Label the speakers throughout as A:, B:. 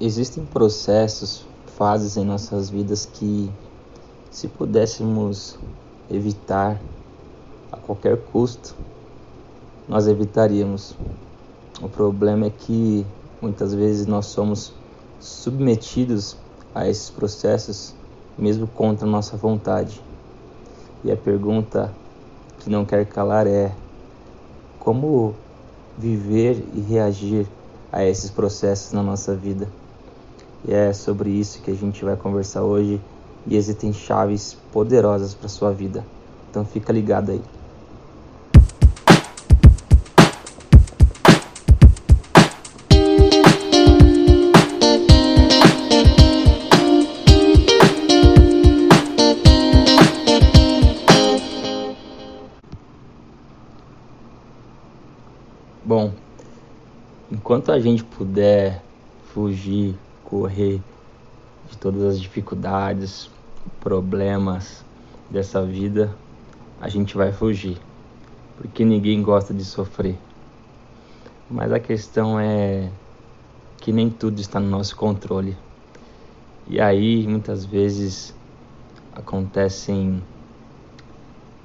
A: Existem processos, fases em nossas vidas que, se pudéssemos evitar a qualquer custo, nós evitaríamos. O problema é que muitas vezes nós somos submetidos a esses processos, mesmo contra nossa vontade. E a pergunta que não quer calar é: como viver e reagir a esses processos na nossa vida? E é sobre isso que a gente vai conversar hoje e existem chaves poderosas para sua vida. Então fica ligado aí. Bom, enquanto a gente puder fugir correr de todas as dificuldades, problemas dessa vida, a gente vai fugir, porque ninguém gosta de sofrer. Mas a questão é que nem tudo está no nosso controle. E aí, muitas vezes, acontecem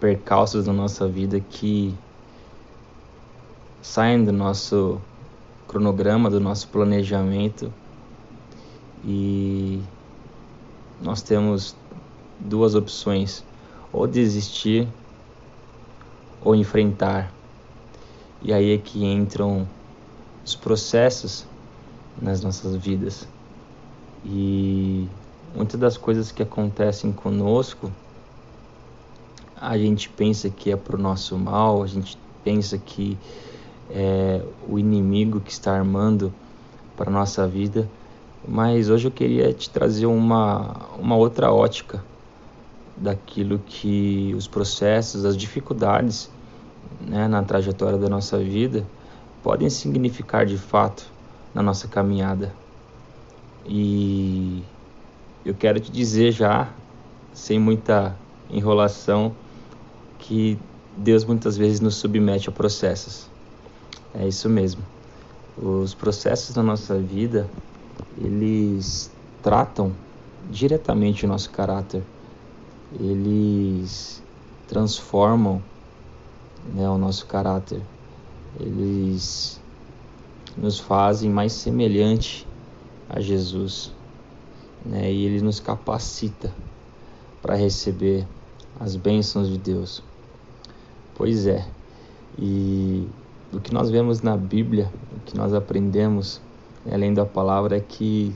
A: percalços na nossa vida que saem do nosso cronograma, do nosso planejamento e nós temos duas opções: ou desistir ou enfrentar. E aí é que entram os processos nas nossas vidas. E muitas das coisas que acontecem conosco, a gente pensa que é para o nosso mal, a gente pensa que é o inimigo que está armando para nossa vida, mas hoje eu queria te trazer uma, uma outra ótica daquilo que os processos, as dificuldades né, na trajetória da nossa vida podem significar de fato na nossa caminhada. E eu quero te dizer já, sem muita enrolação, que Deus muitas vezes nos submete a processos. É isso mesmo. Os processos da nossa vida eles tratam diretamente o nosso caráter, eles transformam né, o nosso caráter, eles nos fazem mais semelhante a Jesus né, e ele nos capacita para receber as bênçãos de Deus. Pois é, e o que nós vemos na Bíblia, o que nós aprendemos além da palavra, é que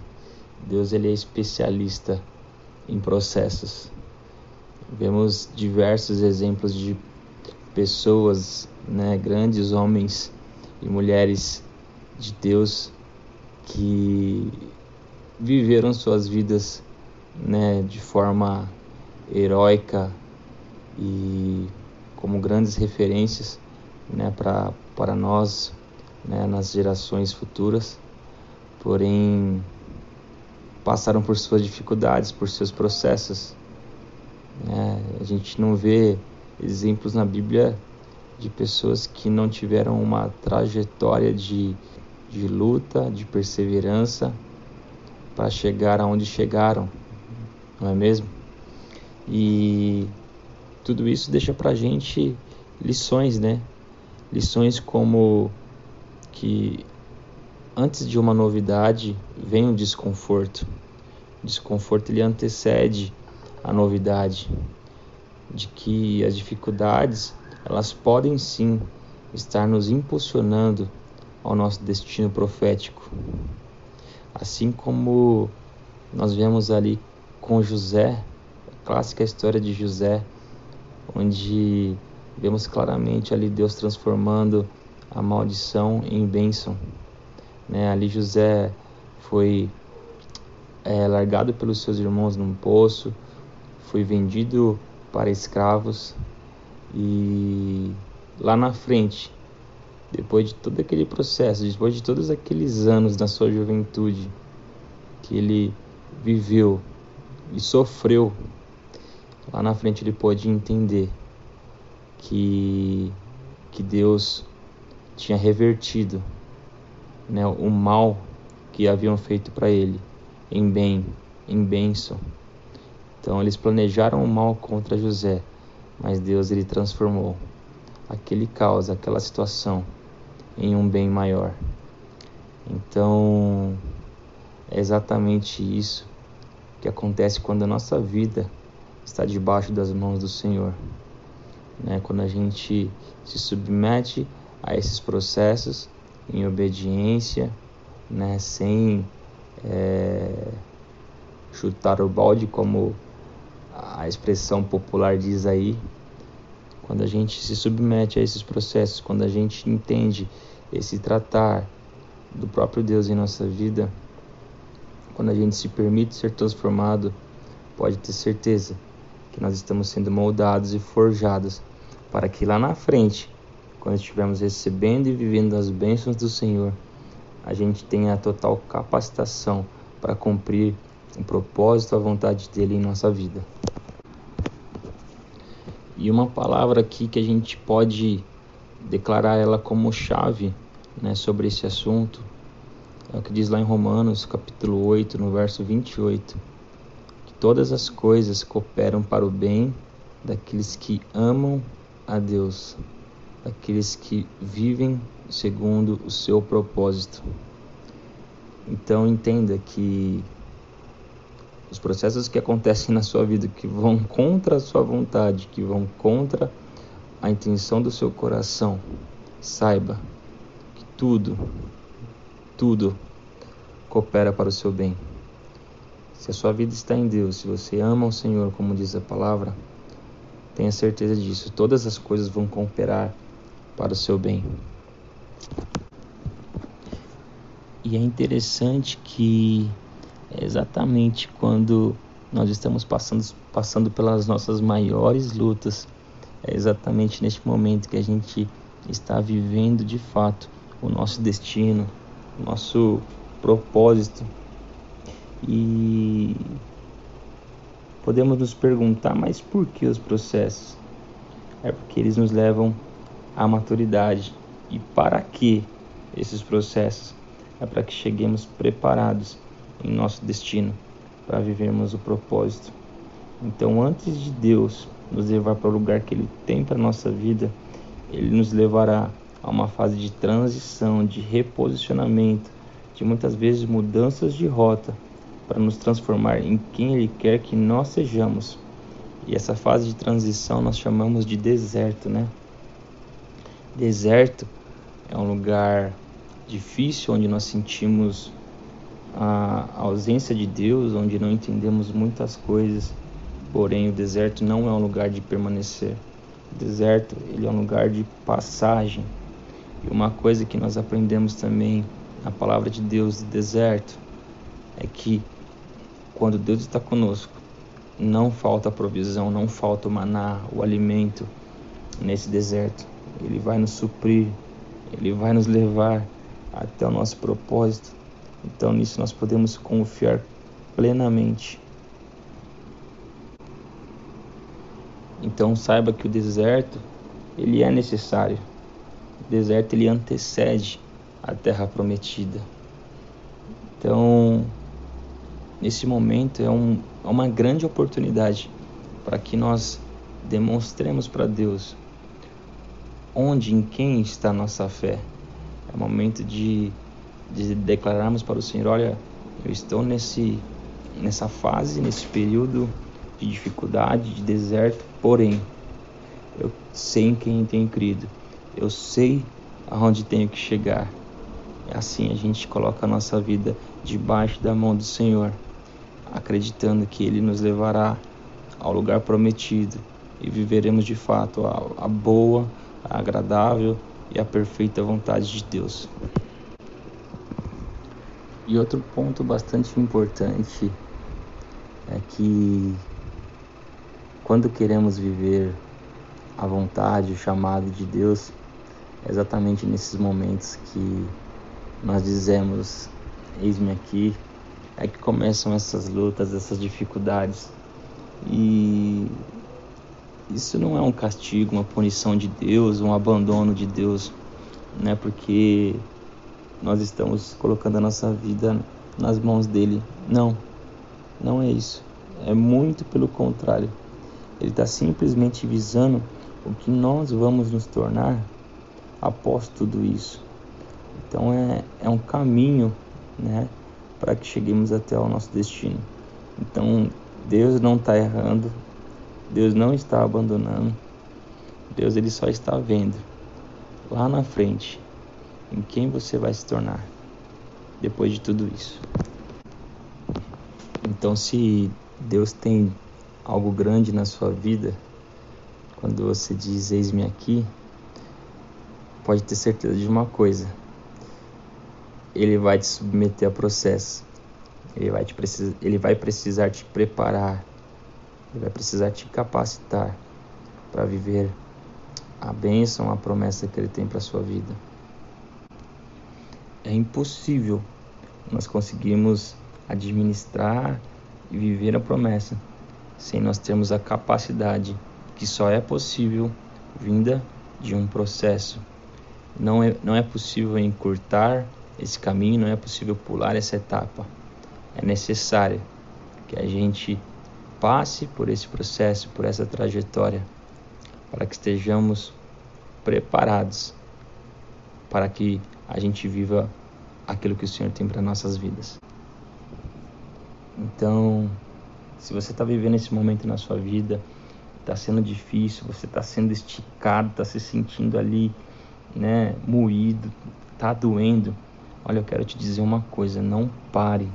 A: Deus ele é especialista em processos. Vemos diversos exemplos de pessoas, né, grandes homens e mulheres de Deus que viveram suas vidas né, de forma heróica e como grandes referências né, para nós né, nas gerações futuras porém passaram por suas dificuldades, por seus processos. É, a gente não vê exemplos na Bíblia de pessoas que não tiveram uma trajetória de, de luta, de perseverança para chegar aonde chegaram, não é mesmo? E tudo isso deixa para a gente lições, né? Lições como que antes de uma novidade vem um desconforto. O desconforto ele antecede a novidade, de que as dificuldades elas podem sim estar nos impulsionando ao nosso destino profético. Assim como nós vemos ali com José, a clássica história de José, onde vemos claramente ali Deus transformando a maldição em bênção. Né? Ali José foi é, largado pelos seus irmãos num poço, foi vendido para escravos e lá na frente, depois de todo aquele processo, depois de todos aqueles anos da sua juventude que ele viveu e sofreu, lá na frente ele pôde entender que que Deus tinha revertido né, o mal que haviam feito para ele em bem, em bênção. Então eles planejaram o mal contra José, mas Deus ele transformou aquele caos, aquela situação em um bem maior. Então é exatamente isso que acontece quando a nossa vida está debaixo das mãos do Senhor. Né? Quando a gente se submete a esses processos em obediência, né? sem é, chutar o balde, como a expressão popular diz aí. Quando a gente se submete a esses processos, quando a gente entende esse tratar do próprio Deus em nossa vida, quando a gente se permite ser transformado, pode ter certeza que nós estamos sendo moldados e forjados para que lá na frente, quando estivermos recebendo e vivendo as bênçãos do Senhor, a gente tenha a total capacitação para cumprir o propósito, a vontade dele em nossa vida. E uma palavra aqui que a gente pode declarar ela como chave né, sobre esse assunto é o que diz lá em Romanos, capítulo 8, no verso 28, que todas as coisas cooperam para o bem daqueles que amam a Deus, daqueles que vivem segundo o seu propósito. Então entenda que os processos que acontecem na sua vida, que vão contra a sua vontade, que vão contra a intenção do seu coração, saiba que tudo tudo coopera para o seu bem. Se a sua vida está em Deus, se você ama o Senhor, como diz a palavra, tenha certeza disso. Todas as coisas vão cooperar para o seu bem. E é interessante que é exatamente quando nós estamos passando, passando pelas nossas maiores lutas, é exatamente neste momento que a gente está vivendo de fato o nosso destino, nosso propósito. E podemos nos perguntar, mas por que os processos? É porque eles nos levam à maturidade. E para que esses processos? É para que cheguemos preparados em nosso destino, para vivermos o propósito. Então, antes de Deus nos levar para o lugar que Ele tem para a nossa vida, Ele nos levará a uma fase de transição, de reposicionamento, de muitas vezes mudanças de rota para nos transformar em quem Ele quer que nós sejamos. E essa fase de transição nós chamamos de deserto, né? Deserto é um lugar difícil onde nós sentimos a ausência de Deus, onde não entendemos muitas coisas. Porém, o deserto não é um lugar de permanecer. O deserto, ele é um lugar de passagem. E uma coisa que nós aprendemos também na palavra de Deus do deserto é que quando Deus está conosco, não falta provisão, não falta o maná, o alimento nesse deserto. Ele vai nos suprir, ele vai nos levar até o nosso propósito. Então nisso nós podemos confiar plenamente. Então saiba que o deserto ele é necessário deserto ele antecede a terra prometida. Então, nesse momento é, um, é uma grande oportunidade para que nós demonstremos para Deus onde, em quem está nossa fé. É momento de, de declararmos para o Senhor: olha, eu estou nesse, nessa fase, nesse período de dificuldade, de deserto, porém, eu sei em quem tenho crido eu sei aonde tenho que chegar. É assim a gente coloca a nossa vida debaixo da mão do Senhor, acreditando que Ele nos levará ao lugar prometido e viveremos de fato a, a boa, a agradável e a perfeita vontade de Deus. E outro ponto bastante importante é que quando queremos viver a vontade, o chamado de Deus, é exatamente nesses momentos que nós dizemos: Eis-me aqui, é que começam essas lutas, essas dificuldades. E isso não é um castigo, uma punição de Deus, um abandono de Deus, né? Porque nós estamos colocando a nossa vida nas mãos dele. Não, não é isso. É muito pelo contrário. Ele está simplesmente visando o que nós vamos nos tornar após tudo isso. Então é, é um caminho, né, para que cheguemos até o nosso destino. Então Deus não está errando, Deus não está abandonando, Deus ele só está vendo lá na frente em quem você vai se tornar depois de tudo isso. Então, se Deus tem algo grande na sua vida, quando você diz eis-me aqui, pode ter certeza de uma coisa: Ele vai te submeter a processo, ele vai, te precis... ele vai precisar te preparar, ele vai precisar te capacitar para viver a bênção, a promessa que ele tem para sua vida. É impossível nós conseguirmos administrar e viver a promessa sem nós termos a capacidade que só é possível vinda de um processo. Não é, não é possível encurtar esse caminho, não é possível pular essa etapa. É necessário que a gente passe por esse processo, por essa trajetória para que estejamos preparados para que a gente viva aquilo que o Senhor tem para nossas vidas. Então, se você está vivendo esse momento na sua vida, está sendo difícil, você está sendo esticado, está se sentindo ali, né, moído, está doendo, olha, eu quero te dizer uma coisa: não pare,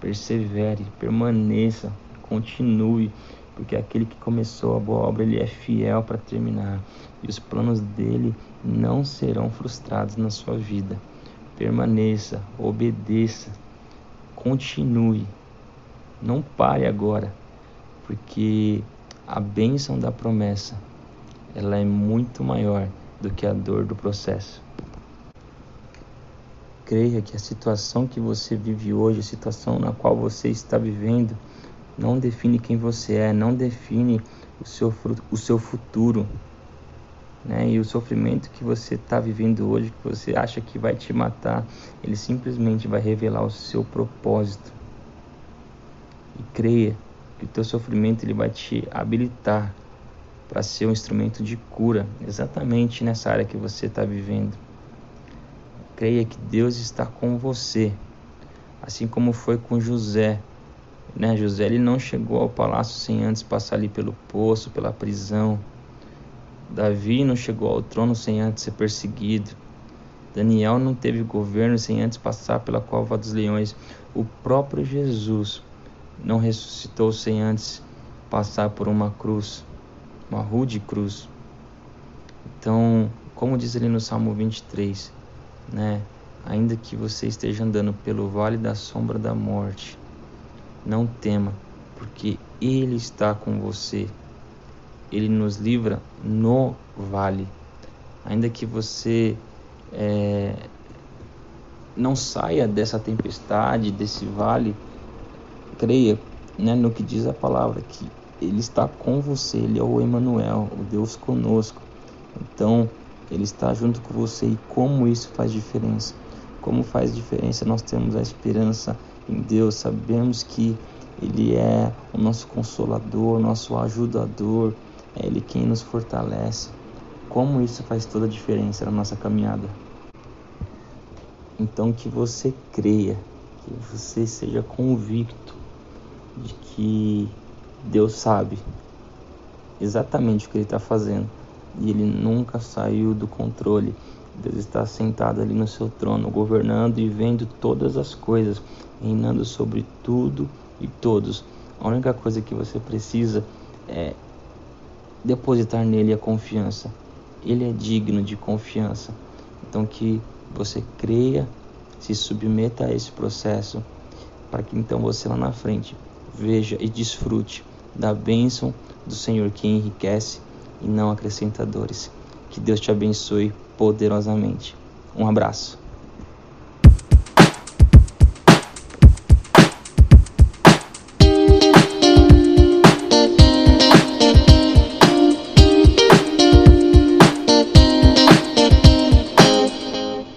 A: persevere, permaneça, continue, porque aquele que começou a boa obra, ele é fiel para terminar. E os planos dele não serão frustrados na sua vida. Permaneça, obedeça, continue. Não pare agora, porque a bênção da promessa, ela é muito maior do que a dor do processo. Creia que a situação que você vive hoje, a situação na qual você está vivendo, não define quem você é, não define o seu, o seu futuro. Né? E o sofrimento que você está vivendo hoje, que você acha que vai te matar, ele simplesmente vai revelar o seu propósito. E creia que o teu sofrimento ele vai te habilitar para ser um instrumento de cura, exatamente nessa área que você está vivendo. Creia que Deus está com você, assim como foi com José né? José ele não chegou ao palácio sem antes passar ali pelo poço, pela prisão. Davi não chegou ao trono sem antes ser perseguido. Daniel não teve governo sem antes passar pela cova dos leões. O próprio Jesus não ressuscitou sem antes passar por uma cruz, uma rude cruz. Então, como diz ali no Salmo 23, né? Ainda que você esteja andando pelo vale da sombra da morte, não tema, porque Ele está com você. Ele nos livra no vale. Ainda que você é, não saia dessa tempestade, desse vale, creia né, no que diz a palavra, que Ele está com você, Ele é o Emmanuel, o Deus conosco. Então, Ele está junto com você e como isso faz diferença? Como faz diferença nós temos a esperança em Deus, sabemos que Ele é o nosso consolador, nosso ajudador, é Ele quem nos fortalece. Como isso faz toda a diferença na nossa caminhada. Então que você creia, que você seja convicto de que Deus sabe exatamente o que Ele está fazendo e Ele nunca saiu do controle. Deus está sentado ali no seu trono, governando e vendo todas as coisas, reinando sobre tudo e todos. A única coisa que você precisa é depositar nele a confiança. Ele é digno de confiança. Então que você creia, se submeta a esse processo, para que então você lá na frente veja e desfrute da bênção do Senhor que enriquece e não acrescenta dores. Que Deus te abençoe poderosamente. Um abraço.